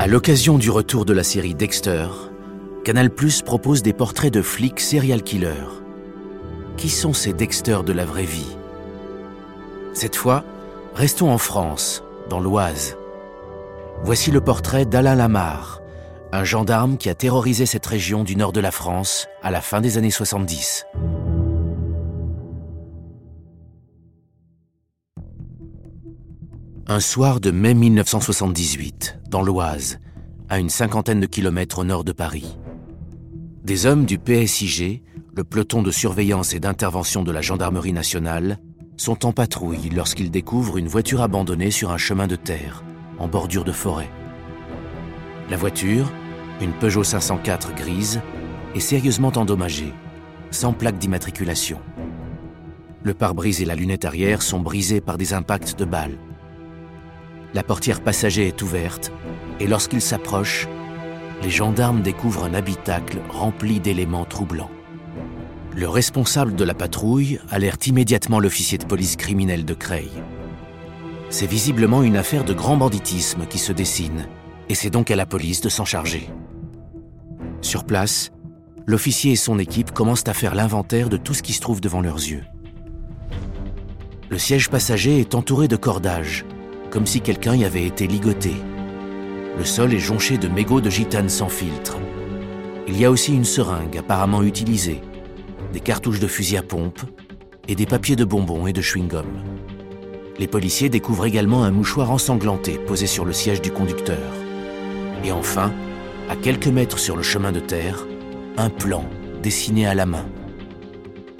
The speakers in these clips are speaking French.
À l'occasion du retour de la série Dexter, Canal Plus propose des portraits de flics serial killers. Qui sont ces Dexter de la vraie vie? Cette fois, restons en France, dans l'Oise. Voici le portrait d'Alain Lamar, un gendarme qui a terrorisé cette région du nord de la France à la fin des années 70. Un soir de mai 1978, dans l'Oise, à une cinquantaine de kilomètres au nord de Paris. Des hommes du PSIG, le peloton de surveillance et d'intervention de la gendarmerie nationale, sont en patrouille lorsqu'ils découvrent une voiture abandonnée sur un chemin de terre, en bordure de forêt. La voiture, une Peugeot 504 grise, est sérieusement endommagée, sans plaque d'immatriculation. Le pare-brise et la lunette arrière sont brisés par des impacts de balles. La portière passager est ouverte et lorsqu'ils s'approchent, les gendarmes découvrent un habitacle rempli d'éléments troublants. Le responsable de la patrouille alerte immédiatement l'officier de police criminel de Creil. C'est visiblement une affaire de grand banditisme qui se dessine, et c'est donc à la police de s'en charger. Sur place, l'officier et son équipe commencent à faire l'inventaire de tout ce qui se trouve devant leurs yeux. Le siège passager est entouré de cordages, comme si quelqu'un y avait été ligoté. Le sol est jonché de mégots de gitane sans filtre. Il y a aussi une seringue apparemment utilisée, des cartouches de fusil à pompe et des papiers de bonbons et de chewing-gum. Les policiers découvrent également un mouchoir ensanglanté posé sur le siège du conducteur. Et enfin, à quelques mètres sur le chemin de terre, un plan dessiné à la main.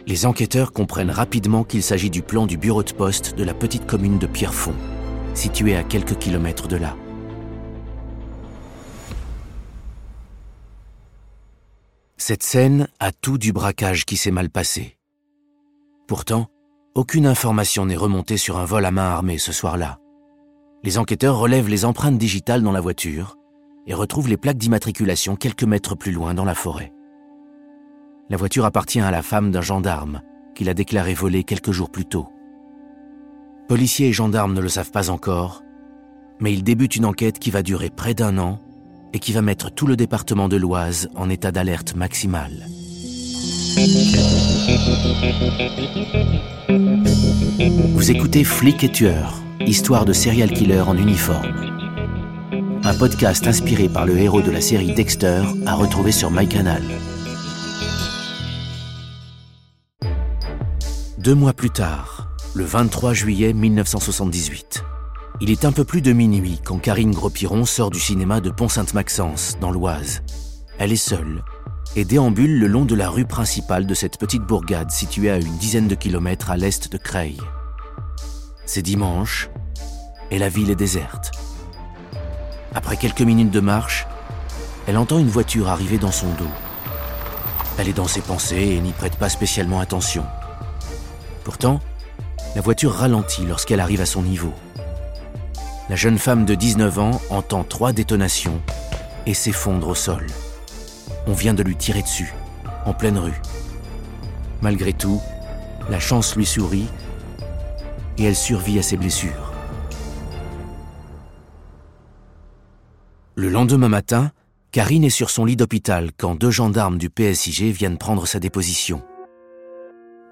Les enquêteurs comprennent rapidement qu'il s'agit du plan du bureau de poste de la petite commune de Pierrefonds situé à quelques kilomètres de là. Cette scène a tout du braquage qui s'est mal passé. Pourtant, aucune information n'est remontée sur un vol à main armée ce soir-là. Les enquêteurs relèvent les empreintes digitales dans la voiture et retrouvent les plaques d'immatriculation quelques mètres plus loin dans la forêt. La voiture appartient à la femme d'un gendarme qui l'a déclarée volée quelques jours plus tôt. Policiers et gendarmes ne le savent pas encore, mais ils débutent une enquête qui va durer près d'un an et qui va mettre tout le département de l'Oise en état d'alerte maximale. Vous écoutez Flic et tueur, histoire de serial killer en uniforme. Un podcast inspiré par le héros de la série Dexter à retrouver sur MyCanal. Deux mois plus tard, le 23 juillet 1978. Il est un peu plus de minuit quand Karine Gros-Piron sort du cinéma de Pont-Sainte-Maxence, dans l'Oise. Elle est seule et déambule le long de la rue principale de cette petite bourgade située à une dizaine de kilomètres à l'est de Creil. C'est dimanche et la ville est déserte. Après quelques minutes de marche, elle entend une voiture arriver dans son dos. Elle est dans ses pensées et n'y prête pas spécialement attention. Pourtant, la voiture ralentit lorsqu'elle arrive à son niveau. La jeune femme de 19 ans entend trois détonations et s'effondre au sol. On vient de lui tirer dessus, en pleine rue. Malgré tout, la chance lui sourit et elle survit à ses blessures. Le lendemain matin, Karine est sur son lit d'hôpital quand deux gendarmes du PSIG viennent prendre sa déposition.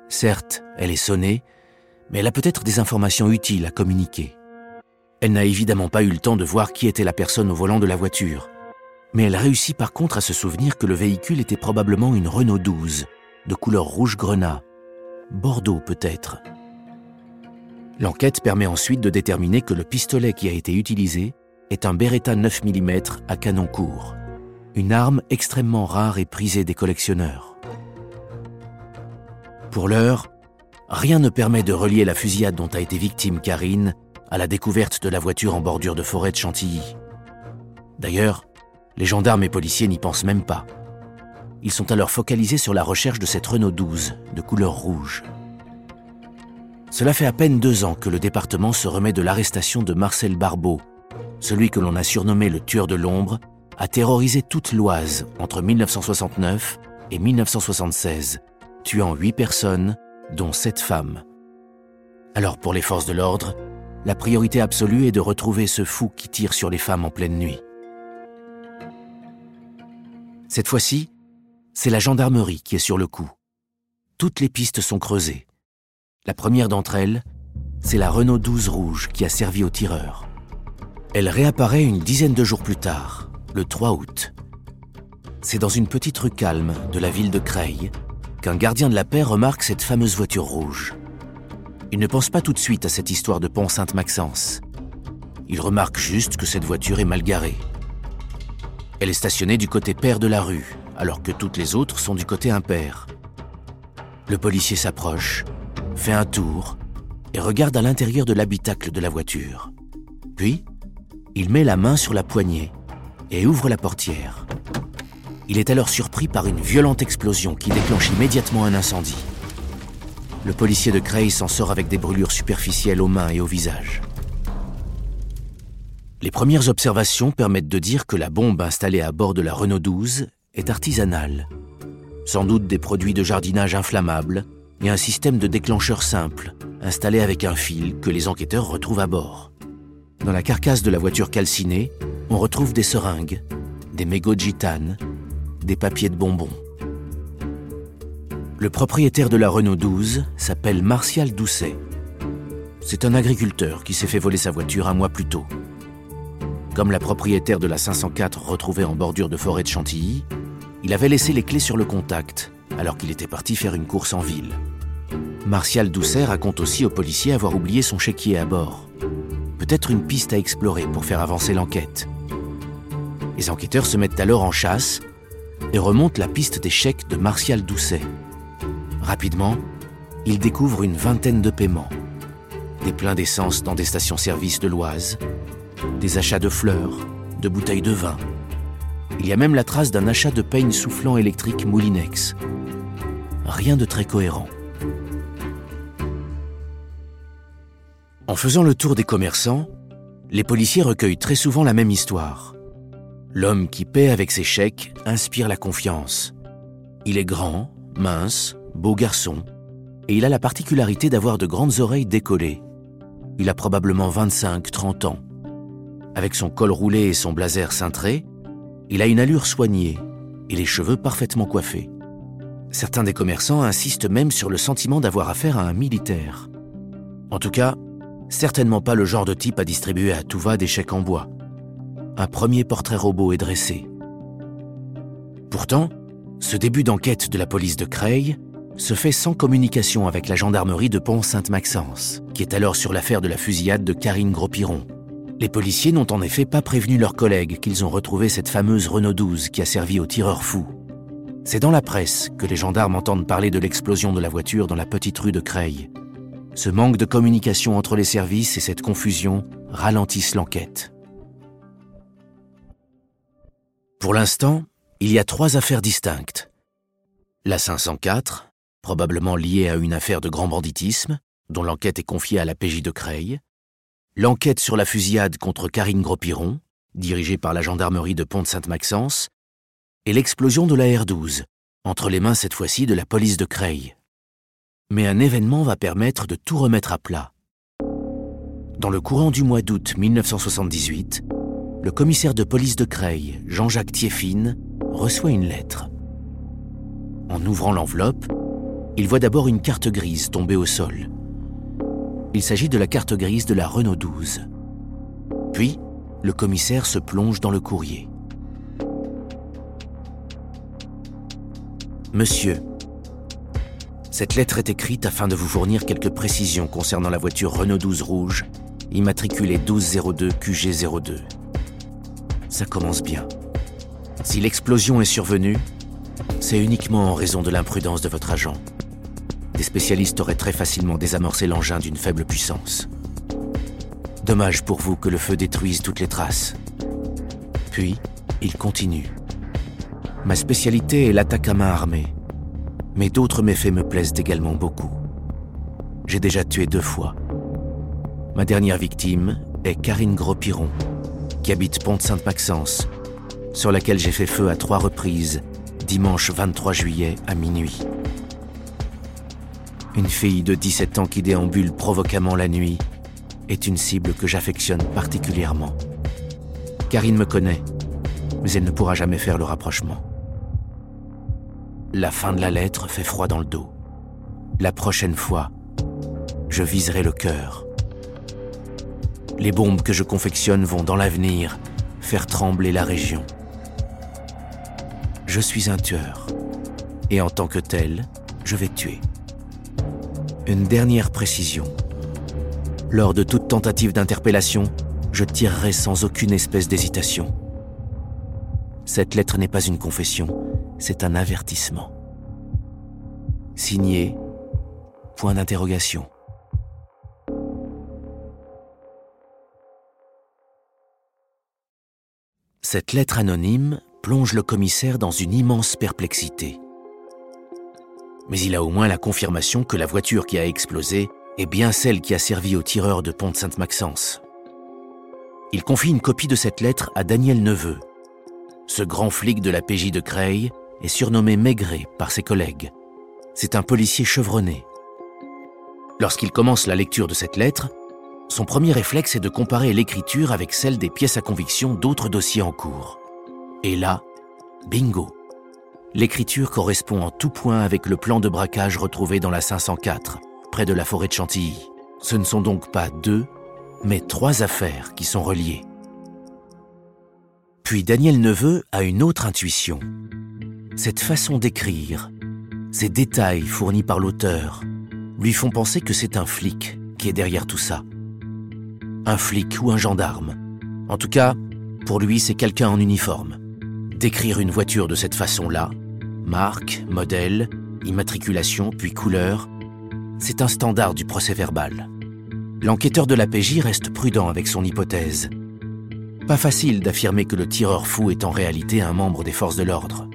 Certes, elle est sonnée, mais elle a peut-être des informations utiles à communiquer. Elle n'a évidemment pas eu le temps de voir qui était la personne au volant de la voiture, mais elle réussit par contre à se souvenir que le véhicule était probablement une Renault 12, de couleur rouge grenat, Bordeaux peut-être. L'enquête permet ensuite de déterminer que le pistolet qui a été utilisé est un Beretta 9 mm à canon court, une arme extrêmement rare et prisée des collectionneurs. Pour l'heure, rien ne permet de relier la fusillade dont a été victime Karine à la découverte de la voiture en bordure de forêt de Chantilly. D'ailleurs, les gendarmes et policiers n'y pensent même pas. Ils sont alors focalisés sur la recherche de cette Renault 12 de couleur rouge. Cela fait à peine deux ans que le département se remet de l'arrestation de Marcel Barbeau, celui que l'on a surnommé le tueur de l'ombre, a terrorisé toute l'Oise entre 1969 et 1976, tuant huit personnes dont sept femmes. Alors pour les forces de l'ordre, la priorité absolue est de retrouver ce fou qui tire sur les femmes en pleine nuit. Cette fois-ci, c'est la gendarmerie qui est sur le coup. Toutes les pistes sont creusées. La première d'entre elles, c'est la Renault 12 rouge qui a servi au tireur. Elle réapparaît une dizaine de jours plus tard, le 3 août. C'est dans une petite rue calme de la ville de Creil qu'un gardien de la paix remarque cette fameuse voiture rouge. Il ne pense pas tout de suite à cette histoire de pont Sainte-Maxence. Il remarque juste que cette voiture est mal garée. Elle est stationnée du côté pair de la rue, alors que toutes les autres sont du côté impair. Le policier s'approche, fait un tour et regarde à l'intérieur de l'habitacle de la voiture. Puis, il met la main sur la poignée et ouvre la portière. Il est alors surpris par une violente explosion qui déclenche immédiatement un incendie. Le policier de Creil s'en sort avec des brûlures superficielles aux mains et au visage. Les premières observations permettent de dire que la bombe installée à bord de la Renault 12 est artisanale. Sans doute des produits de jardinage inflammables et un système de déclencheur simple, installé avec un fil que les enquêteurs retrouvent à bord. Dans la carcasse de la voiture calcinée, on retrouve des seringues, des mégots de gitane, des papiers de bonbons. Le propriétaire de la Renault 12 s'appelle Martial Doucet. C'est un agriculteur qui s'est fait voler sa voiture un mois plus tôt. Comme la propriétaire de la 504 retrouvée en bordure de forêt de Chantilly, il avait laissé les clés sur le contact alors qu'il était parti faire une course en ville. Martial Doucet raconte aussi aux policiers avoir oublié son chéquier à bord. Peut-être une piste à explorer pour faire avancer l'enquête. Les enquêteurs se mettent alors en chasse et remontent la piste chèques de Martial Doucet. Rapidement, ils découvrent une vingtaine de paiements. Des pleins d'essence dans des stations-service de l'Oise, des achats de fleurs, de bouteilles de vin. Il y a même la trace d'un achat de peigne soufflant électrique Moulinex. Rien de très cohérent. En faisant le tour des commerçants, les policiers recueillent très souvent la même histoire. L'homme qui paie avec ses chèques inspire la confiance. Il est grand, mince, beau garçon, et il a la particularité d'avoir de grandes oreilles décollées. Il a probablement 25-30 ans. Avec son col roulé et son blazer cintré, il a une allure soignée et les cheveux parfaitement coiffés. Certains des commerçants insistent même sur le sentiment d'avoir affaire à un militaire. En tout cas, certainement pas le genre de type à distribuer à tout va des chèques en bois. Un premier portrait robot est dressé. Pourtant, ce début d'enquête de la police de Creil se fait sans communication avec la gendarmerie de Pont-Sainte-Maxence, qui est alors sur l'affaire de la fusillade de Karine Gros-Piron. Les policiers n'ont en effet pas prévenu leurs collègues qu'ils ont retrouvé cette fameuse Renault 12 qui a servi au tireur fou. C'est dans la presse que les gendarmes entendent parler de l'explosion de la voiture dans la petite rue de Creil. Ce manque de communication entre les services et cette confusion ralentissent l'enquête. Pour l'instant, il y a trois affaires distinctes. La 504, probablement liée à une affaire de grand banditisme, dont l'enquête est confiée à la PJ de Creil. L'enquête sur la fusillade contre Karine Gros-Piron, dirigée par la gendarmerie de Pont-Sainte-Maxence. Et l'explosion de la R12, entre les mains cette fois-ci de la police de Creil mais un événement va permettre de tout remettre à plat. Dans le courant du mois d'août 1978, le commissaire de police de Creil, Jean-Jacques Thieffine, reçoit une lettre. En ouvrant l'enveloppe, il voit d'abord une carte grise tombée au sol. Il s'agit de la carte grise de la Renault 12. Puis, le commissaire se plonge dans le courrier. Monsieur, cette lettre est écrite afin de vous fournir quelques précisions concernant la voiture Renault 12 rouge, immatriculée 1202 QG02. Ça commence bien. Si l'explosion est survenue, c'est uniquement en raison de l'imprudence de votre agent. Des spécialistes auraient très facilement désamorcé l'engin d'une faible puissance. Dommage pour vous que le feu détruise toutes les traces. Puis, il continue. Ma spécialité est l'attaque à main armée mais d'autres méfaits me plaisent également beaucoup. J'ai déjà tué deux fois. Ma dernière victime est Karine Gros-Piron, qui habite Pont-Sainte-Maxence, sur laquelle j'ai fait feu à trois reprises, dimanche 23 juillet à minuit. Une fille de 17 ans qui déambule provoquamment la nuit est une cible que j'affectionne particulièrement. Karine me connaît, mais elle ne pourra jamais faire le rapprochement. La fin de la lettre fait froid dans le dos. La prochaine fois, je viserai le cœur. Les bombes que je confectionne vont dans l'avenir faire trembler la région. Je suis un tueur, et en tant que tel, je vais tuer. Une dernière précision. Lors de toute tentative d'interpellation, je tirerai sans aucune espèce d'hésitation. Cette lettre n'est pas une confession, c'est un avertissement. Signé, point d'interrogation. Cette lettre anonyme plonge le commissaire dans une immense perplexité. Mais il a au moins la confirmation que la voiture qui a explosé est bien celle qui a servi au tireur de Pont de Sainte-Maxence. Il confie une copie de cette lettre à Daniel Neveu. Ce grand flic de la PJ de Creil est surnommé Maigret par ses collègues. C'est un policier chevronné. Lorsqu'il commence la lecture de cette lettre, son premier réflexe est de comparer l'écriture avec celle des pièces à conviction d'autres dossiers en cours. Et là, bingo L'écriture correspond en tout point avec le plan de braquage retrouvé dans la 504, près de la forêt de Chantilly. Ce ne sont donc pas deux, mais trois affaires qui sont reliées. Puis Daniel Neveu a une autre intuition. Cette façon d'écrire, ces détails fournis par l'auteur, lui font penser que c'est un flic qui est derrière tout ça un flic ou un gendarme. En tout cas, pour lui, c'est quelqu'un en uniforme. Décrire une voiture de cette façon-là, marque, modèle, immatriculation, puis couleur, c'est un standard du procès verbal. L'enquêteur de la PJ reste prudent avec son hypothèse. Pas facile d'affirmer que le tireur fou est en réalité un membre des forces de l'ordre.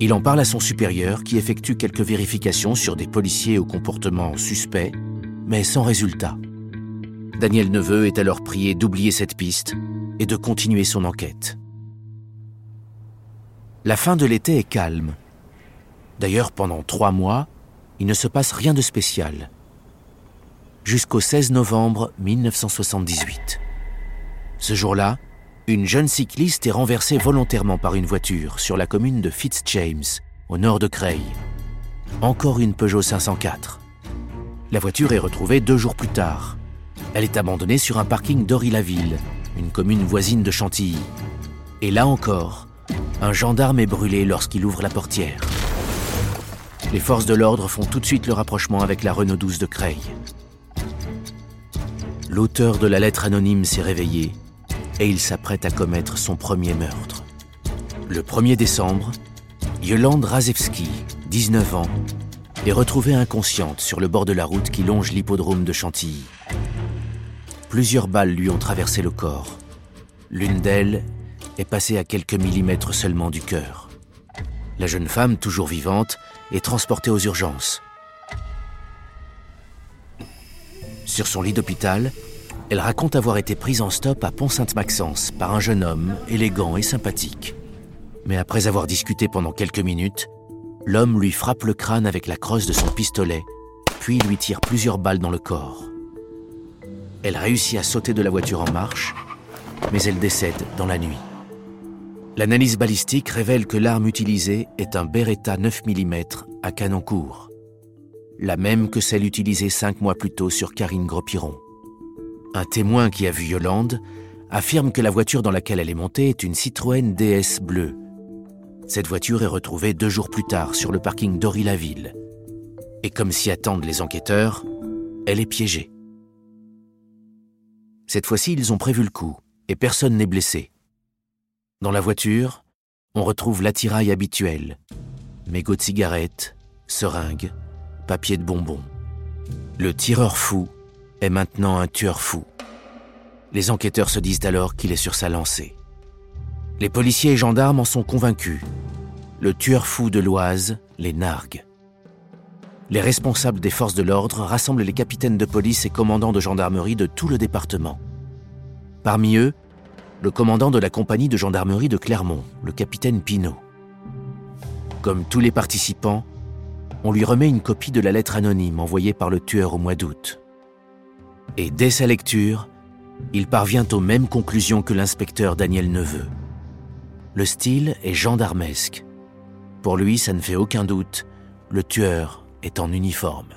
Il en parle à son supérieur qui effectue quelques vérifications sur des policiers au comportement suspect, mais sans résultat. Daniel Neveu est alors prié d'oublier cette piste et de continuer son enquête. La fin de l'été est calme. D'ailleurs, pendant trois mois, il ne se passe rien de spécial. Jusqu'au 16 novembre 1978. Ce jour-là, une jeune cycliste est renversée volontairement par une voiture sur la commune de Fitzjames, au nord de Creil. Encore une Peugeot 504. La voiture est retrouvée deux jours plus tard. Elle est abandonnée sur un parking d'Ory-la-Ville, une commune voisine de Chantilly. Et là encore, un gendarme est brûlé lorsqu'il ouvre la portière. Les forces de l'ordre font tout de suite le rapprochement avec la Renault 12 de Creil. L'auteur de la lettre anonyme s'est réveillé et il s'apprête à commettre son premier meurtre. Le 1er décembre, Yolande Razewski, 19 ans, est retrouvée inconsciente sur le bord de la route qui longe l'hippodrome de Chantilly. Plusieurs balles lui ont traversé le corps. L'une d'elles est passée à quelques millimètres seulement du cœur. La jeune femme, toujours vivante, est transportée aux urgences. Sur son lit d'hôpital, elle raconte avoir été prise en stop à Pont-Sainte-Maxence par un jeune homme élégant et sympathique. Mais après avoir discuté pendant quelques minutes, l'homme lui frappe le crâne avec la crosse de son pistolet, puis lui tire plusieurs balles dans le corps. Elle réussit à sauter de la voiture en marche, mais elle décède dans la nuit. L'analyse balistique révèle que l'arme utilisée est un Beretta 9 mm à canon court, la même que celle utilisée cinq mois plus tôt sur Karine Gros-Piron. Un témoin qui a vu Yolande affirme que la voiture dans laquelle elle est montée est une Citroën DS bleue. Cette voiture est retrouvée deux jours plus tard sur le parking d'Ory-la-Ville. Et comme s'y attendent les enquêteurs, elle est piégée. Cette fois-ci, ils ont prévu le coup, et personne n'est blessé. Dans la voiture, on retrouve l'attirail habituel. Mégots de cigarettes, seringues, papier de bonbons. Le tireur fou est maintenant un tueur fou. Les enquêteurs se disent alors qu'il est sur sa lancée. Les policiers et gendarmes en sont convaincus. Le tueur fou de l'Oise les nargue. Les responsables des forces de l'ordre rassemblent les capitaines de police et commandants de gendarmerie de tout le département. Parmi eux, le commandant de la compagnie de gendarmerie de Clermont, le capitaine Pinault. Comme tous les participants, on lui remet une copie de la lettre anonyme envoyée par le tueur au mois d'août. Et dès sa lecture, il parvient aux mêmes conclusions que l'inspecteur Daniel Neveu. Le style est gendarmesque. Pour lui, ça ne fait aucun doute, le tueur est en uniforme.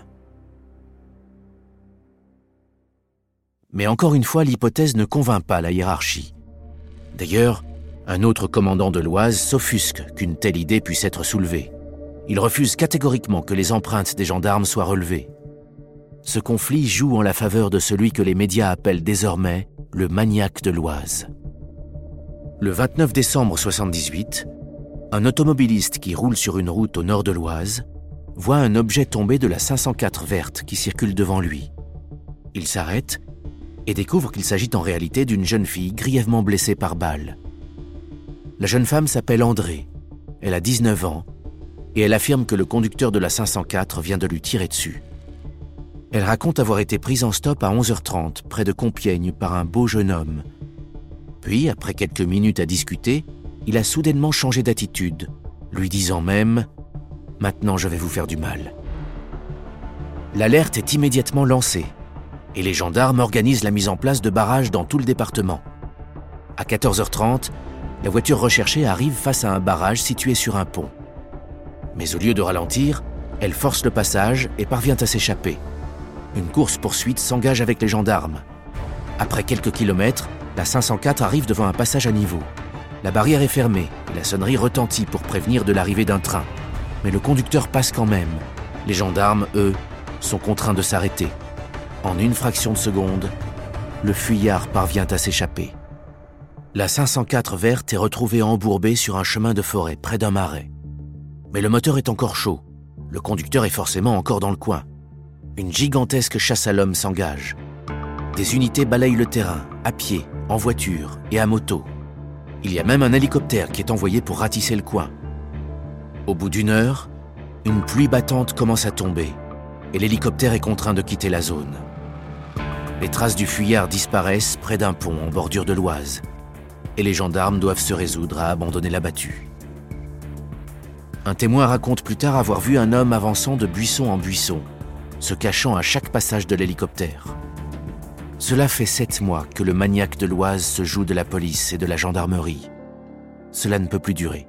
Mais encore une fois, l'hypothèse ne convainc pas la hiérarchie. D'ailleurs, un autre commandant de l'Oise s'offusque qu'une telle idée puisse être soulevée. Il refuse catégoriquement que les empreintes des gendarmes soient relevées. Ce conflit joue en la faveur de celui que les médias appellent désormais le maniaque de l'Oise. Le 29 décembre 78, un automobiliste qui roule sur une route au nord de l'Oise voit un objet tomber de la 504 verte qui circule devant lui. Il s'arrête et découvre qu'il s'agit en réalité d'une jeune fille grièvement blessée par balle. La jeune femme s'appelle André, elle a 19 ans, et elle affirme que le conducteur de la 504 vient de lui tirer dessus. Elle raconte avoir été prise en stop à 11h30 près de Compiègne par un beau jeune homme. Puis, après quelques minutes à discuter, il a soudainement changé d'attitude, lui disant même ⁇ Maintenant je vais vous faire du mal ⁇ L'alerte est immédiatement lancée et les gendarmes organisent la mise en place de barrages dans tout le département. À 14h30, la voiture recherchée arrive face à un barrage situé sur un pont. Mais au lieu de ralentir, elle force le passage et parvient à s'échapper. Une course-poursuite s'engage avec les gendarmes. Après quelques kilomètres, la 504 arrive devant un passage à niveau. La barrière est fermée et la sonnerie retentit pour prévenir de l'arrivée d'un train. Mais le conducteur passe quand même. Les gendarmes, eux, sont contraints de s'arrêter. En une fraction de seconde, le fuyard parvient à s'échapper. La 504 verte est retrouvée embourbée sur un chemin de forêt près d'un marais. Mais le moteur est encore chaud. Le conducteur est forcément encore dans le coin. Une gigantesque chasse à l'homme s'engage. Des unités balayent le terrain, à pied, en voiture et à moto. Il y a même un hélicoptère qui est envoyé pour ratisser le coin. Au bout d'une heure, une pluie battante commence à tomber et l'hélicoptère est contraint de quitter la zone. Les traces du fuyard disparaissent près d'un pont en bordure de l'Oise, et les gendarmes doivent se résoudre à abandonner la battue. Un témoin raconte plus tard avoir vu un homme avançant de buisson en buisson, se cachant à chaque passage de l'hélicoptère. Cela fait sept mois que le maniaque de l'Oise se joue de la police et de la gendarmerie. Cela ne peut plus durer.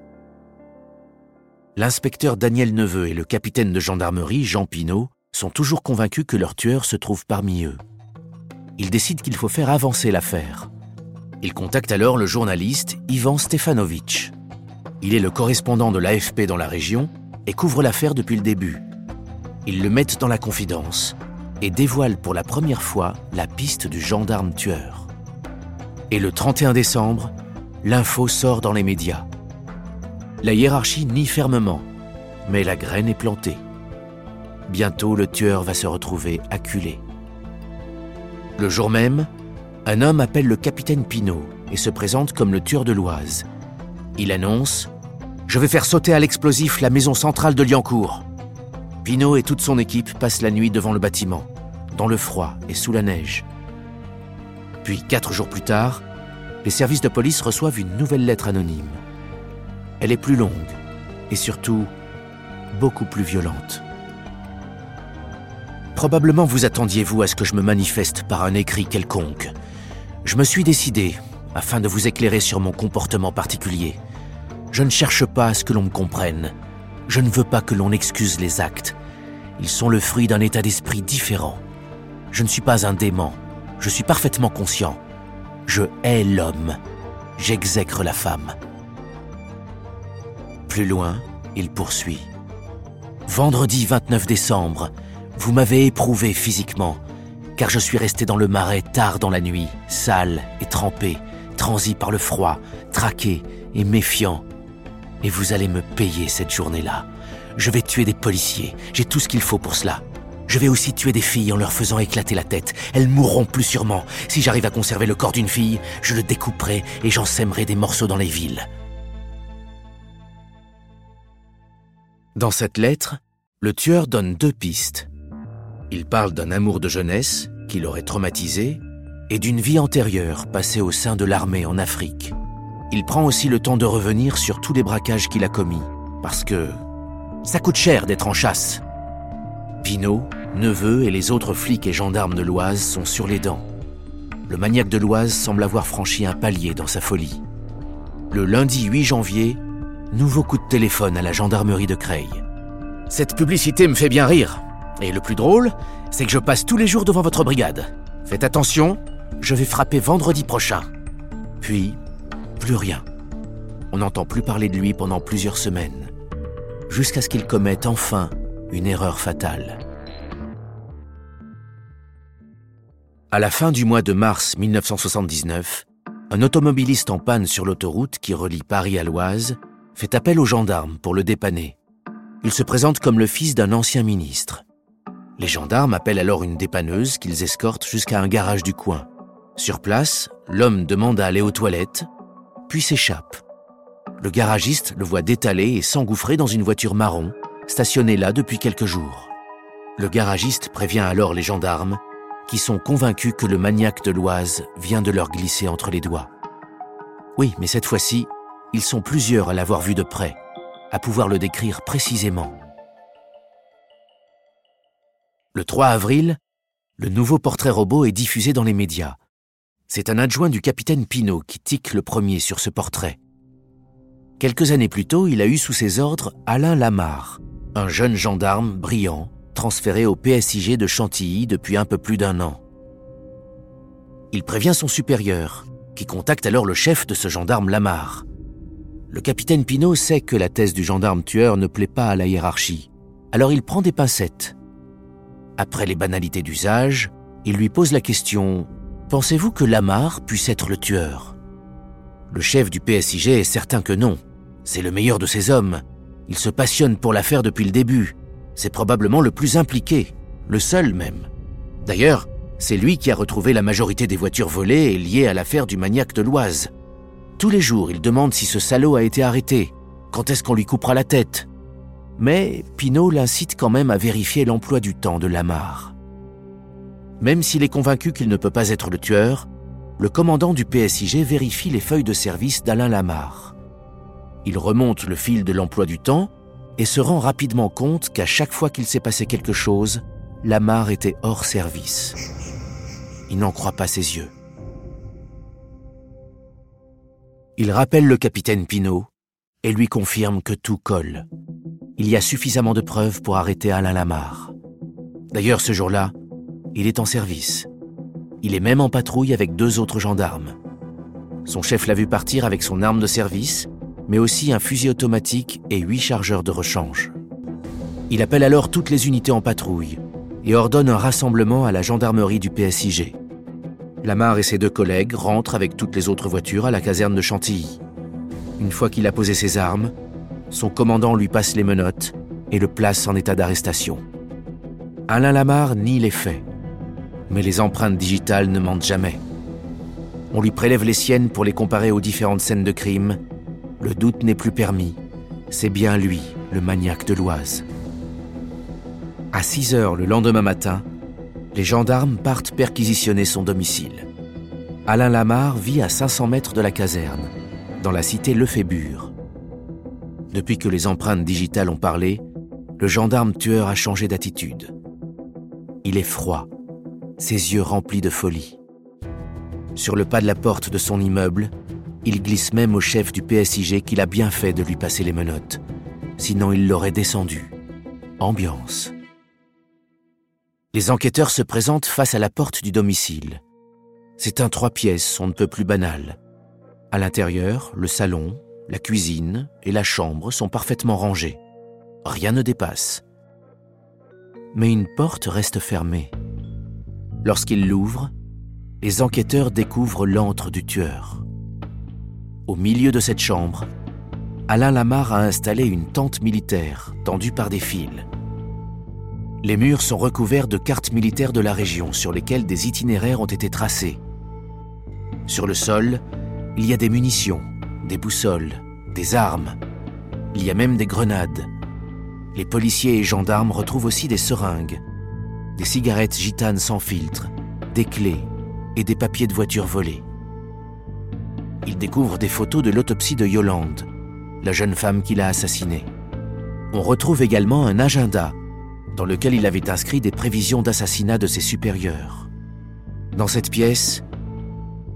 L'inspecteur Daniel Neveu et le capitaine de gendarmerie, Jean Pinault, sont toujours convaincus que leur tueur se trouve parmi eux il décide qu'il faut faire avancer l'affaire. Il contacte alors le journaliste Ivan Stefanovic. Il est le correspondant de l'AFP dans la région et couvre l'affaire depuis le début. Ils le mettent dans la confidence et dévoilent pour la première fois la piste du gendarme tueur. Et le 31 décembre, l'info sort dans les médias. La hiérarchie nie fermement, mais la graine est plantée. Bientôt, le tueur va se retrouver acculé. Le jour même, un homme appelle le capitaine Pinault et se présente comme le tueur de l'Oise. Il annonce Je vais faire sauter à l'explosif la maison centrale de Liancourt. Pinault et toute son équipe passent la nuit devant le bâtiment, dans le froid et sous la neige. Puis, quatre jours plus tard, les services de police reçoivent une nouvelle lettre anonyme. Elle est plus longue et surtout beaucoup plus violente. Probablement vous attendiez-vous à ce que je me manifeste par un écrit quelconque. Je me suis décidé, afin de vous éclairer sur mon comportement particulier. Je ne cherche pas à ce que l'on me comprenne. Je ne veux pas que l'on excuse les actes. Ils sont le fruit d'un état d'esprit différent. Je ne suis pas un dément. Je suis parfaitement conscient. Je hais l'homme. J'exècre la femme. Plus loin, il poursuit. Vendredi 29 décembre, vous m'avez éprouvé physiquement, car je suis resté dans le marais tard dans la nuit, sale et trempé, transi par le froid, traqué et méfiant. Et vous allez me payer cette journée-là. Je vais tuer des policiers, j'ai tout ce qu'il faut pour cela. Je vais aussi tuer des filles en leur faisant éclater la tête. Elles mourront plus sûrement. Si j'arrive à conserver le corps d'une fille, je le découperai et j'en sèmerai des morceaux dans les villes. Dans cette lettre, le tueur donne deux pistes. Il parle d'un amour de jeunesse qui l'aurait traumatisé et d'une vie antérieure passée au sein de l'armée en Afrique. Il prend aussi le temps de revenir sur tous les braquages qu'il a commis, parce que ça coûte cher d'être en chasse. Pinault, Neveu et les autres flics et gendarmes de l'Oise sont sur les dents. Le maniaque de l'Oise semble avoir franchi un palier dans sa folie. Le lundi 8 janvier, Nouveau coup de téléphone à la gendarmerie de Creil. Cette publicité me fait bien rire. Et le plus drôle, c'est que je passe tous les jours devant votre brigade. Faites attention, je vais frapper vendredi prochain. Puis, plus rien. On n'entend plus parler de lui pendant plusieurs semaines, jusqu'à ce qu'il commette enfin une erreur fatale. À la fin du mois de mars 1979, un automobiliste en panne sur l'autoroute qui relie Paris à l'Oise fait appel aux gendarmes pour le dépanner. Il se présente comme le fils d'un ancien ministre. Les gendarmes appellent alors une dépanneuse qu'ils escortent jusqu'à un garage du coin. Sur place, l'homme demande à aller aux toilettes, puis s'échappe. Le garagiste le voit détaler et s'engouffrer dans une voiture marron, stationnée là depuis quelques jours. Le garagiste prévient alors les gendarmes qui sont convaincus que le maniaque de l'Oise vient de leur glisser entre les doigts. Oui, mais cette fois-ci, ils sont plusieurs à l'avoir vu de près, à pouvoir le décrire précisément. Le 3 avril, le nouveau portrait robot est diffusé dans les médias. C'est un adjoint du capitaine Pinault qui tique le premier sur ce portrait. Quelques années plus tôt, il a eu sous ses ordres Alain Lamarre, un jeune gendarme brillant, transféré au PSIG de Chantilly depuis un peu plus d'un an. Il prévient son supérieur, qui contacte alors le chef de ce gendarme Lamar. Le capitaine Pinault sait que la thèse du gendarme tueur ne plaît pas à la hiérarchie, alors il prend des pincettes. Après les banalités d'usage, il lui pose la question Pensez-vous que Lamar puisse être le tueur? Le chef du PSIG est certain que non. C'est le meilleur de ses hommes. Il se passionne pour l'affaire depuis le début. C'est probablement le plus impliqué, le seul même. D'ailleurs, c'est lui qui a retrouvé la majorité des voitures volées et liées à l'affaire du maniaque de l'Oise. Tous les jours, il demande si ce salaud a été arrêté, quand est-ce qu'on lui coupera la tête? Mais Pinault l'incite quand même à vérifier l'emploi du temps de Lamar. Même s'il est convaincu qu'il ne peut pas être le tueur, le commandant du PSIG vérifie les feuilles de service d'Alain Lamar. Il remonte le fil de l'emploi du temps et se rend rapidement compte qu'à chaque fois qu'il s'est passé quelque chose, Lamar était hors service. Il n'en croit pas ses yeux. Il rappelle le capitaine Pinault et lui confirme que tout colle. Il y a suffisamment de preuves pour arrêter Alain Lamar. D'ailleurs, ce jour-là, il est en service. Il est même en patrouille avec deux autres gendarmes. Son chef l'a vu partir avec son arme de service mais aussi un fusil automatique et huit chargeurs de rechange. Il appelle alors toutes les unités en patrouille et ordonne un rassemblement à la gendarmerie du PSIG. Lamar et ses deux collègues rentrent avec toutes les autres voitures à la caserne de Chantilly. Une fois qu'il a posé ses armes, son commandant lui passe les menottes et le place en état d'arrestation. Alain Lamar nie les faits, mais les empreintes digitales ne mentent jamais. On lui prélève les siennes pour les comparer aux différentes scènes de crime le doute n'est plus permis. C'est bien lui, le maniaque de l'Oise. À 6 heures le lendemain matin, les gendarmes partent perquisitionner son domicile. Alain Lamar vit à 500 mètres de la caserne, dans la cité Lefébure. Depuis que les empreintes digitales ont parlé, le gendarme tueur a changé d'attitude. Il est froid, ses yeux remplis de folie. Sur le pas de la porte de son immeuble, il glisse même au chef du PSIG qu'il a bien fait de lui passer les menottes. Sinon, il l'aurait descendu. Ambiance. Les enquêteurs se présentent face à la porte du domicile. C'est un trois pièces, on ne peut plus banal. À l'intérieur, le salon, la cuisine et la chambre sont parfaitement rangés. Rien ne dépasse. Mais une porte reste fermée. Lorsqu'ils l'ouvrent, les enquêteurs découvrent l'antre du tueur. Au milieu de cette chambre, Alain Lamar a installé une tente militaire tendue par des fils. Les murs sont recouverts de cartes militaires de la région sur lesquelles des itinéraires ont été tracés. Sur le sol, il y a des munitions, des boussoles, des armes. Il y a même des grenades. Les policiers et gendarmes retrouvent aussi des seringues, des cigarettes gitanes sans filtre, des clés et des papiers de voiture volés il découvre des photos de l'autopsie de Yolande, la jeune femme qui l'a assassinée. On retrouve également un agenda dans lequel il avait inscrit des prévisions d'assassinat de ses supérieurs. Dans cette pièce,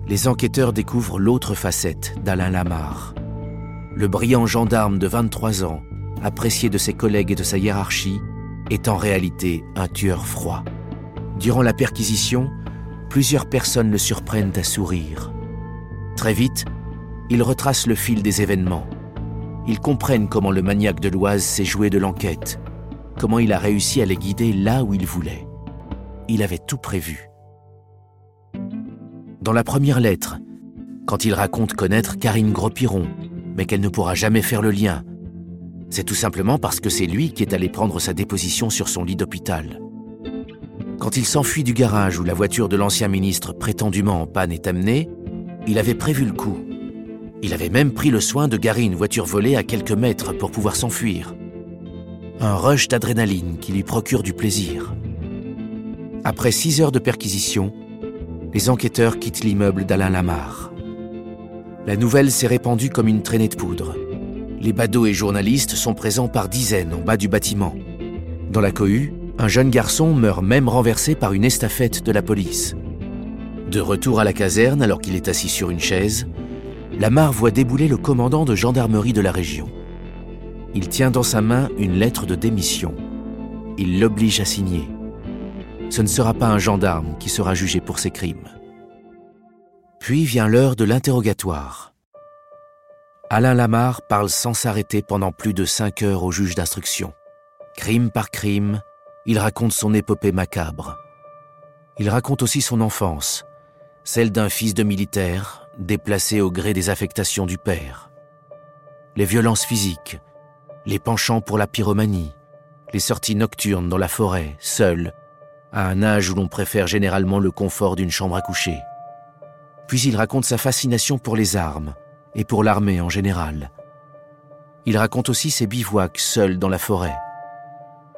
les enquêteurs découvrent l'autre facette d'Alain Lamar. le brillant gendarme de 23 ans, apprécié de ses collègues et de sa hiérarchie, est en réalité un tueur froid. Durant la perquisition, plusieurs personnes le surprennent à sourire. Très vite, ils retracent le fil des événements. Ils comprennent comment le maniaque de l'Oise s'est joué de l'enquête, comment il a réussi à les guider là où il voulait. Il avait tout prévu. Dans la première lettre, quand il raconte connaître Karine Gros-Piron, mais qu'elle ne pourra jamais faire le lien, c'est tout simplement parce que c'est lui qui est allé prendre sa déposition sur son lit d'hôpital. Quand il s'enfuit du garage où la voiture de l'ancien ministre prétendument en panne est amenée, il avait prévu le coup. Il avait même pris le soin de garer une voiture volée à quelques mètres pour pouvoir s'enfuir. Un rush d'adrénaline qui lui procure du plaisir. Après six heures de perquisition, les enquêteurs quittent l'immeuble d'Alain Lamar. La nouvelle s'est répandue comme une traînée de poudre. Les badauds et journalistes sont présents par dizaines en bas du bâtiment. Dans la cohue, un jeune garçon meurt même renversé par une estafette de la police. De retour à la caserne alors qu'il est assis sur une chaise, Lamar voit débouler le commandant de gendarmerie de la région. Il tient dans sa main une lettre de démission. Il l'oblige à signer ce ne sera pas un gendarme qui sera jugé pour ses crimes. Puis vient l'heure de l'interrogatoire. Alain Lamar parle sans s'arrêter pendant plus de cinq heures au juge d'instruction. Crime par crime, il raconte son épopée macabre. Il raconte aussi son enfance, celle d'un fils de militaire déplacé au gré des affectations du père. Les violences physiques, les penchants pour la pyromanie, les sorties nocturnes dans la forêt, seul, à un âge où l'on préfère généralement le confort d'une chambre à coucher. Puis il raconte sa fascination pour les armes et pour l'armée en général. Il raconte aussi ses bivouacs seuls dans la forêt.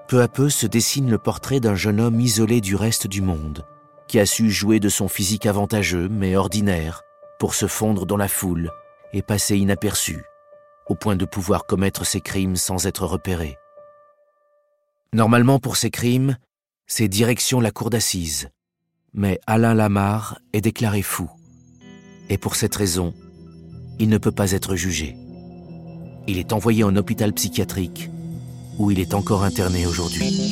Peu à peu se dessine le portrait d'un jeune homme isolé du reste du monde, qui a su jouer de son physique avantageux mais ordinaire pour se fondre dans la foule et passer inaperçu, au point de pouvoir commettre ses crimes sans être repéré. Normalement pour ses crimes, c'est direction la cour d'assises. Mais Alain Lamar est déclaré fou. Et pour cette raison, il ne peut pas être jugé. Il est envoyé en hôpital psychiatrique où il est encore interné aujourd'hui.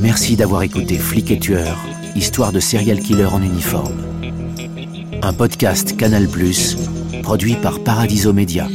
Merci d'avoir écouté Flic et Tueur, histoire de serial killer en uniforme. Un podcast Canal+, produit par Paradiso Media.